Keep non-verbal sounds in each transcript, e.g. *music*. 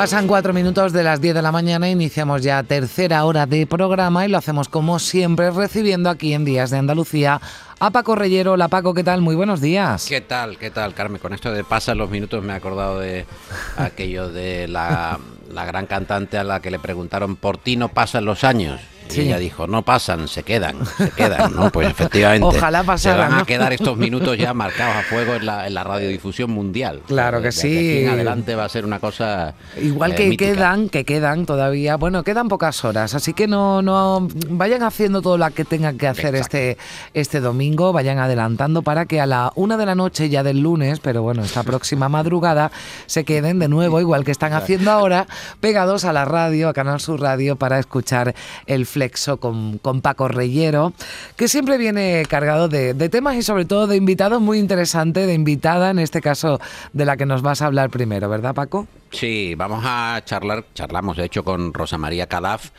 Pasan cuatro minutos de las 10 de la mañana, iniciamos ya tercera hora de programa y lo hacemos como siempre recibiendo aquí en Días de Andalucía a Paco Reyero. Hola Paco, ¿qué tal? Muy buenos días. ¿Qué tal? ¿Qué tal, Carmen? Con esto de pasan los minutos me he acordado de *laughs* aquello de la, la gran cantante a la que le preguntaron por ti no pasan los años. Y ella dijo, no pasan, se quedan, se quedan, ¿no? Pues *laughs* efectivamente. Ojalá pasaran. Se van a quedar estos *laughs* minutos ya marcados a fuego en la, en la radiodifusión mundial. Claro que sí. en adelante va a ser una cosa. Igual eh, que mítica. quedan, que quedan todavía, bueno, quedan pocas horas, así que no, no vayan haciendo todo lo que tengan que hacer este, este domingo, vayan adelantando para que a la una de la noche ya del lunes, pero bueno, esta próxima *laughs* madrugada, se queden de nuevo, igual que están haciendo ahora, pegados a la radio, a Canal Sur Radio, para escuchar el Flexo con, con Paco Reyero, que siempre viene cargado de, de temas y sobre todo de invitados muy interesantes, de invitada, en este caso de la que nos vas a hablar primero, ¿verdad Paco? Sí, vamos a charlar, charlamos de hecho con Rosa María Calaf,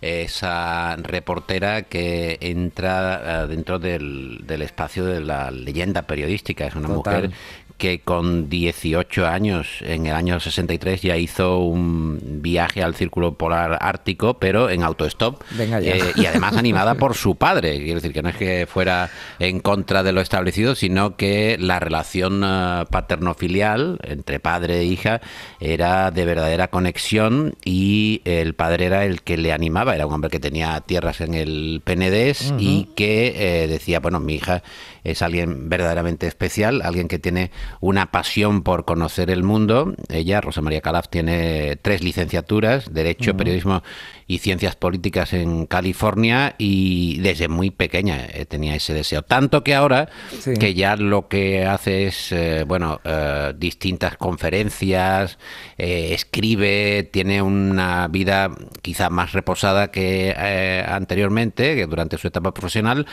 esa reportera que entra eh, dentro del, del espacio de la leyenda periodística. Es una Total. mujer que con 18 años, en el año 63, ya hizo un viaje al Círculo Polar Ártico, pero en autostop. Venga ya. Eh, y además animada por su padre. Quiero decir que no es que fuera en contra de lo establecido, sino que la relación eh, paterno-filial entre padre e hija era de verdadera conexión y el padre era el que le animaba. Era un hombre que tenía tierras en el Penedés y que eh, decía, bueno, mi hija es alguien verdaderamente especial, alguien que tiene una pasión por conocer el mundo. Ella, Rosa María Calaf, tiene tres licenciaturas, Derecho, Periodismo y Ciencias Políticas en California y desde muy pequeña eh, tenía ese deseo. Tanto que ahora Sí. que ya lo que hace es, eh, bueno, eh, distintas conferencias, eh, escribe, tiene una vida quizá más reposada que anteriormente, que durante su etapa profesional,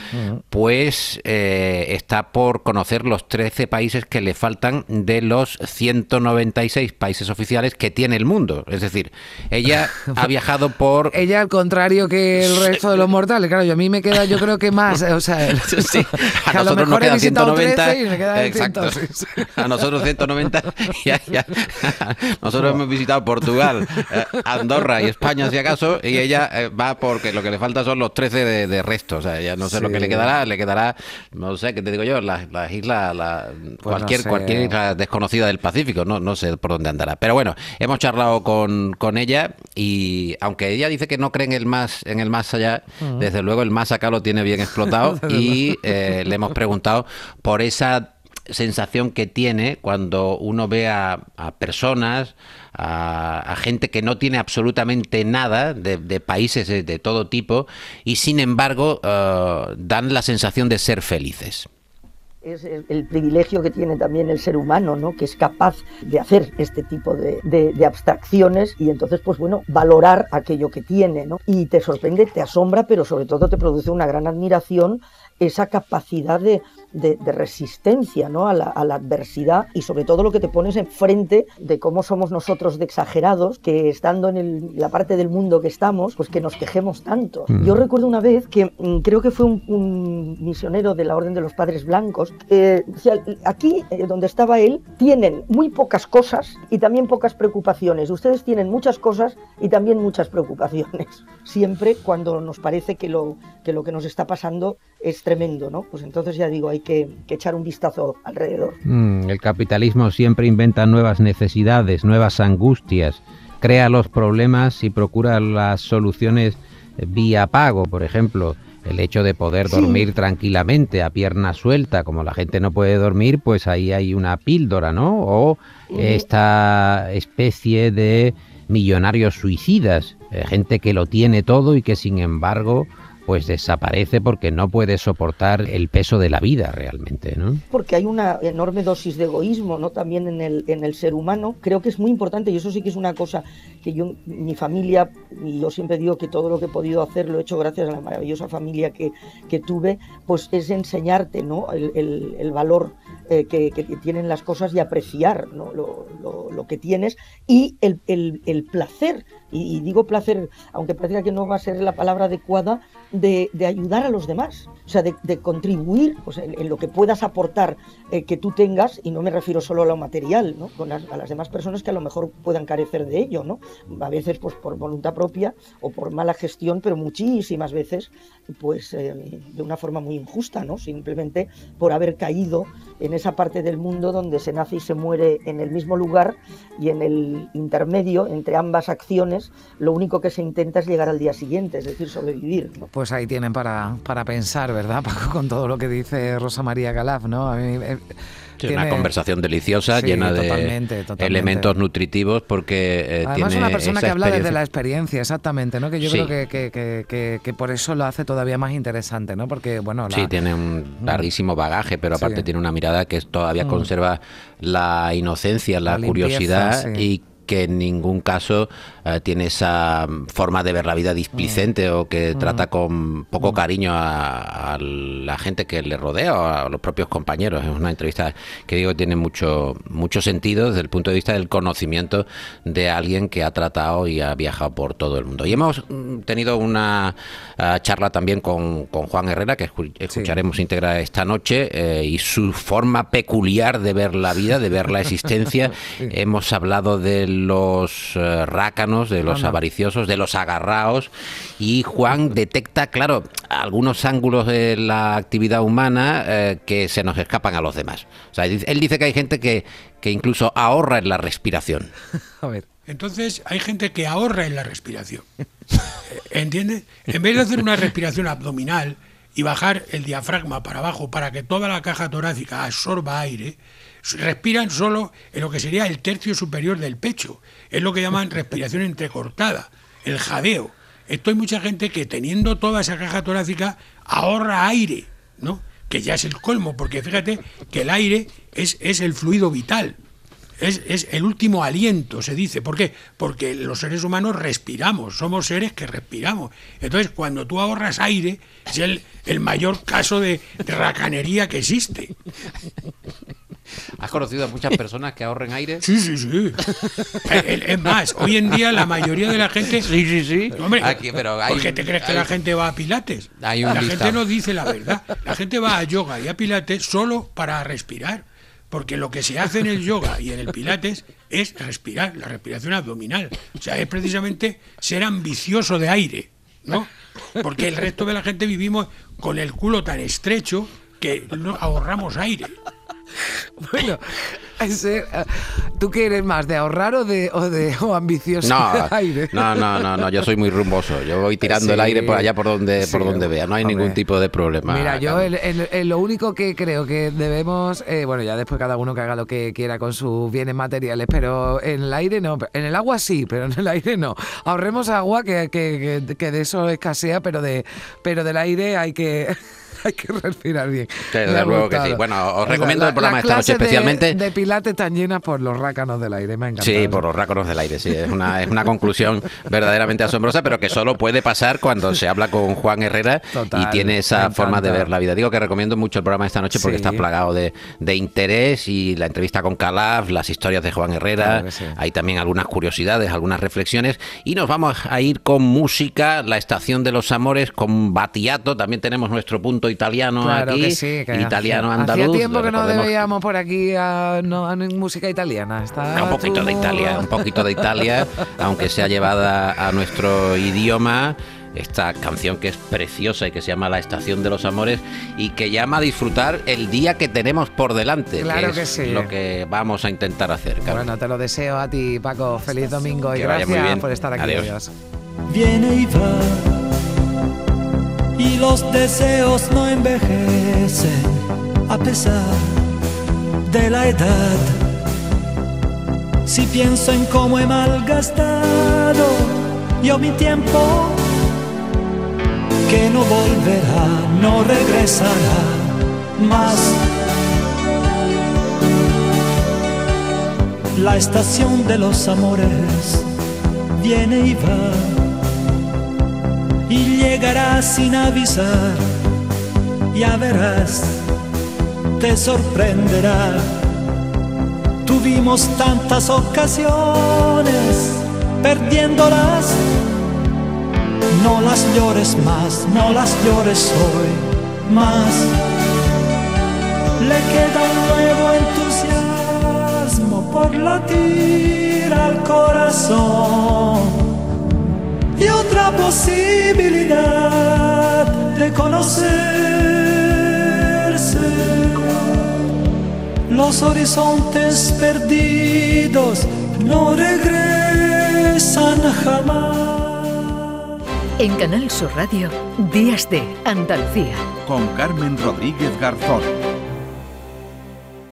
pues está por conocer los 13 países que le faltan de los 196 países oficiales que tiene el mundo. Es decir, ella *laughs* ha viajado por... Ella al contrario que el resto de los mortales, claro, yo a mí me queda yo creo que más, o sea, Sí, a nosotros nos quedan visitado 190. 13 y me exacto. 100, sí, sí. A nosotros 190. ya, ya. Nosotros hemos visitado Portugal, eh, Andorra y España, si acaso, y ella eh, va porque lo que le falta son los 13 de, de resto. O sea, ella no sé lo que le quedará, le quedará, no sé, ¿qué te digo yo? Las, las islas, la- cualquier, Pues sé. Cualquier isla desconocida del Pacífico, no, no sé por dónde andará. Pero bueno, hemos charlado con, con ella y aunque ella dice que no cree en el más, en el más allá, desde luego el más acá lo tiene bien explotado *laughs* y eh, le hemos preguntado por esa sensación que tiene cuando uno ve a, a personas, a, a gente que no tiene absolutamente nada de, de países de, de todo tipo y sin embargo eh, dan la sensación de ser felices. Es el, privilegio que tiene también el ser humano, ¿no? que es capaz de hacer este tipo de, de- de abstracciones y entonces, pues bueno, valorar aquello que tiene. ¿no? Y te sorprende, te asombra, pero sobre todo te produce una gran admiración esa capacidad de, de- de resistencia ¿no? a, la, a la adversidad y sobre todo lo que te pones enfrente de cómo somos nosotros de exagerados, que estando en el- la parte del mundo que estamos, pues que nos quejemos tanto. Yo recuerdo una vez que mm, creo que fue un, un misionero de la Orden de los Padres Blancos, eh, decía, aquí eh, donde estaba él, tienen muy pocas cosas y también pocas preocupaciones. Ustedes tienen muchas cosas y también muchas preocupaciones. *laughs* Siempre cuando nos parece que lo que, lo que nos está pasando es tremendo, ¿no? Pues entonces ya digo, hay que, que echar un vistazo alrededor. Mm, el capitalismo siempre inventa nuevas necesidades, nuevas angustias, crea los problemas y procura las soluciones vía pago, por ejemplo. El hecho de poder Sí. dormir tranquilamente a pierna suelta, como la gente no puede dormir, pues ahí hay una píldora, ¿no? O esta especie de millonarios suicidas, eh, gente que lo tiene todo y que sin embargo pues desaparece porque no puede soportar el peso de la vida realmente, ¿no? porque hay una enorme dosis de egoísmo ¿no? también en el, en el ser humano. Creo que es muy importante y eso sí que es una cosa que yo, mi familia, y yo siempre digo que todo lo que he podido hacer lo he hecho gracias a la maravillosa familia que, que tuve, pues es enseñarte ¿no? el, el- el valor eh, que, tienen las cosas y apreciar lo, que tienes y el, el placer y, digo placer, aunque parezca que no va a ser la palabra adecuada, de, ayudar a los demás, o sea, de, contribuir pues, en, lo que puedas aportar eh, que tú tengas, y no me refiero solo a lo material, ¿no? Con las, a las demás personas que a lo mejor puedan carecer de ello, ¿no? A veces pues por voluntad propia o por mala gestión, pero muchísimas veces pues eh, de una forma muy injusta, ¿no? Simplemente por haber caído en esa parte del mundo donde se nace y se muere en el mismo lugar y en el intermedio entre ambas acciones lo único que se intenta es llegar al día siguiente, es decir, sobrevivir. Pues ahí tienen para, para pensar, ¿verdad, Paco? *laughs* Con todo lo que dice Rosa María Galaf, ¿no? Eh, una conversación deliciosa, llena de elementos nutritivos, porque eh, Además, una persona que habla desde la experiencia, exactamente, ¿no? Que yo creo que, que, que, por eso lo hace todavía más interesante, ¿no? Porque, bueno... Sí, tiene un mm. larguísimo bagaje, pero aparte tiene una mirada que todavía mm. conserva la inocencia, la, curiosidad y que en ningún caso eh, tiene esa forma de ver la vida displicente o que mm. trata con poco mm. cariño a, la gente que le rodea o a los propios compañeros. Es una entrevista que digo tiene mucho, mucho sentido desde el punto de vista del conocimiento de alguien que ha tratado y ha viajado por todo el mundo. Y hemos mm, tenido una eh, charla también con, Juan Herrera, que escucharemos íntegra esta noche, eh, y su forma peculiar de ver la vida, de ver la *laughs* existencia. Hemos hablado de los rácanos de los avariciosos, de los agarraos. Y Juan detecta, claro, algunos ángulos de la actividad humana eh, que se nos escapan a los demás. O sea, él dice que hay gente que, que incluso ahorra en la respiración. *laughs* A ver. Entonces hay gente que ahorra en la respiración. *laughs* ¿Entiendes? En vez de hacer una respiración abdominal y bajar el diafragma para abajo para que toda la caja torácica absorba aire, respiran solo en lo que sería el tercio superior del pecho. Es lo que llaman *laughs* respiración entrecortada, el jadeo. Esto hay mucha gente que teniendo toda esa caja torácica ahorra aire, ¿no? Que ya es el colmo, porque fíjate que el aire es, es el fluido vital. Es, es, el último aliento, se dice. ¿Por qué? Porque los seres humanos respiramos, somos seres que respiramos. Entonces, cuando tú ahorras aire, es el, el mayor caso de racanería que existe. *laughs* ¿Has conocido a muchas personas que ahorren aire? Sí, sí, sí. es más, hoy en día la mayoría de la gente. Sí, sí, sí. Hombre, pero ¿por qué te crees que la gente va a Pilates? la gente no dice la verdad. La gente va a yoga y a Pilates solo para respirar. Porque lo que se hace en el yoga y en el Pilates es respirar, la respiración abdominal. O sea, es precisamente ser ambicioso de aire, ¿no? Porque el resto de la gente vivimos con el culo tan estrecho que no ahorramos aire. *laughs* Bueno, ese, eh, ¿tú qué eres más, de ahorrar o de, o de ambicioso? No, *laughs* aire? no, no, no, no, yo soy muy rumboso. Yo voy tirando el aire por allá por donde, por donde vea. No hay ningún tipo de problema. Mira, yo lo único que creo que debemos, eh, bueno, ya después cada uno que haga lo que quiera con sus bienes materiales, pero en el aire no, en el agua sí, pero en el aire no. Ahorremos agua que, que, que de eso escasea, pero de, pero del aire hay que *laughs* hay que respirar bien. Desde luego que sí. Bueno, os recomiendo el programa esta noche especialmente. De, de Pilates tan llena por los rácanos del aire, me. Sí, por los rácanos del aire, sí. Es una, es una conclusión verdaderamente asombrosa, pero que solo puede pasar cuando se habla con Juan Herrera y tiene esa forma de ver la vida. Digo que recomiendo mucho el programa esta noche porque está plagado de, de, interés y la entrevista con Calaf, las historias de Juan Herrera, hay también algunas curiosidades, algunas reflexiones y nos vamos a ir con música, la estación de los amores, con Batiato, también tenemos nuestro punto italiano aquí, italiano andaluz. Hacía tiempo que no veíamos por aquí a, música italiana. un poquito de Italia, un poquito de Italia, *laughs* aunque sea llevada a nuestro idioma esta canción que es preciosa y que se llama La Estación de los Amores y que llama a disfrutar el día que tenemos por delante. Claro que, es sí. Lo que vamos a intentar hacer. Bueno, te lo deseo a ti, Paco. Feliz domingo y gracias por estar aquí. Adiós. Viene y va y los deseos no envejecen a pesar de la edad. Si pienso en cómo he malgastado yo mi tiempo, que no volverá, no regresará más. La estación de los amores viene y va y llegarás sin avisar, ya verás, te sorprenderá. Tuvimos tantas ocasiones perdiéndolas. No las llores más, no las llores hoy más. Le queda un nuevo entusiasmo por latir al corazón y otra posibilidad de conocerse. Los horizontes perdidos no regresan jamás. En Canal Sur Radio, Días de Andalucía. Con Carmen Rodríguez Garzón.